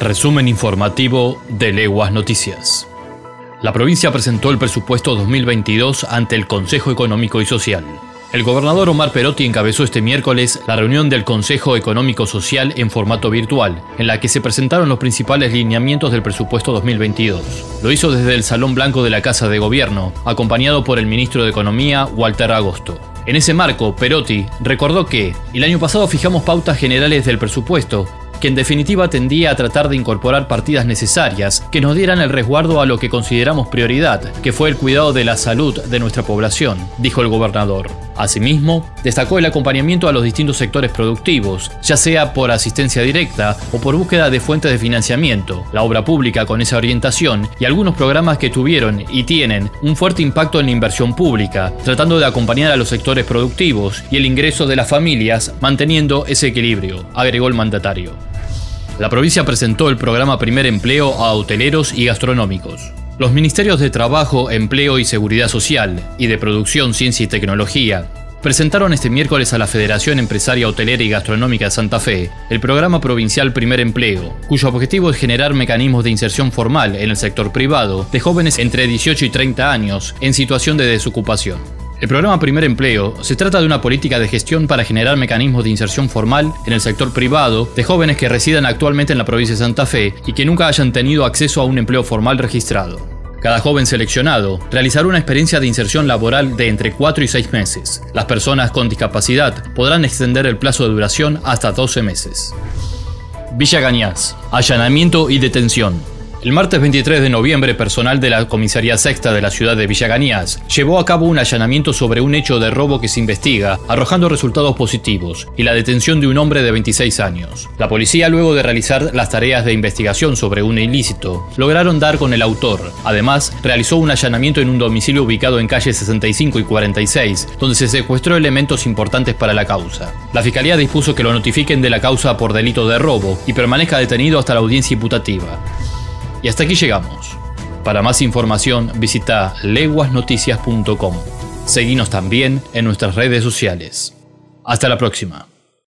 Resumen informativo de Leguas Noticias. La provincia presentó el presupuesto 2022 ante el Consejo Económico y Social. El gobernador Omar Perotti encabezó este miércoles la reunión del Consejo Económico Social en formato virtual, en la que se presentaron los principales lineamientos del presupuesto 2022. Lo hizo desde el Salón Blanco de la Casa de Gobierno, acompañado por el ministro de Economía, Walter Agosto. En ese marco, Perotti recordó que el año pasado fijamos pautas generales del presupuesto que en definitiva tendía a tratar de incorporar partidas necesarias que nos dieran el resguardo a lo que consideramos prioridad, que fue el cuidado de la salud de nuestra población, dijo el gobernador. Asimismo, destacó el acompañamiento a los distintos sectores productivos, ya sea por asistencia directa o por búsqueda de fuentes de financiamiento, la obra pública con esa orientación y algunos programas que tuvieron y tienen un fuerte impacto en la inversión pública, tratando de acompañar a los sectores productivos y el ingreso de las familias, manteniendo ese equilibrio, agregó el mandatario. La provincia presentó el programa Primer Empleo a hoteleros y gastronómicos. Los ministerios de Trabajo, Empleo y Seguridad Social y de Producción, Ciencia y Tecnología presentaron este miércoles a la Federación Empresaria Hotelera y Gastronómica de Santa Fe el programa provincial Primer Empleo, cuyo objetivo es generar mecanismos de inserción formal en el sector privado de jóvenes entre 18 y 30 años en situación de desocupación. El programa Primer Empleo se trata de una política de gestión para generar mecanismos de inserción formal en el sector privado de jóvenes que residan actualmente en la provincia de Santa Fe y que nunca hayan tenido acceso a un empleo formal registrado. Cada joven seleccionado realizará una experiencia de inserción laboral de entre 4 y 6 meses. Las personas con discapacidad podrán extender el plazo de duración hasta 12 meses. Villa Gañás, allanamiento y detención. El martes 23 de noviembre, personal de la Comisaría Sexta de la ciudad de Villaganías llevó a cabo un allanamiento sobre un hecho de robo que se investiga, arrojando resultados positivos y la detención de un hombre de 26 años. La policía, luego de realizar las tareas de investigación sobre un ilícito, lograron dar con el autor. Además, realizó un allanamiento en un domicilio ubicado en calle 65 y 46, donde se secuestró elementos importantes para la causa. La fiscalía dispuso que lo notifiquen de la causa por delito de robo y permanezca detenido hasta la audiencia imputativa. Y hasta aquí llegamos. Para más información visita leguasnoticias.com. Seguimos también en nuestras redes sociales. Hasta la próxima.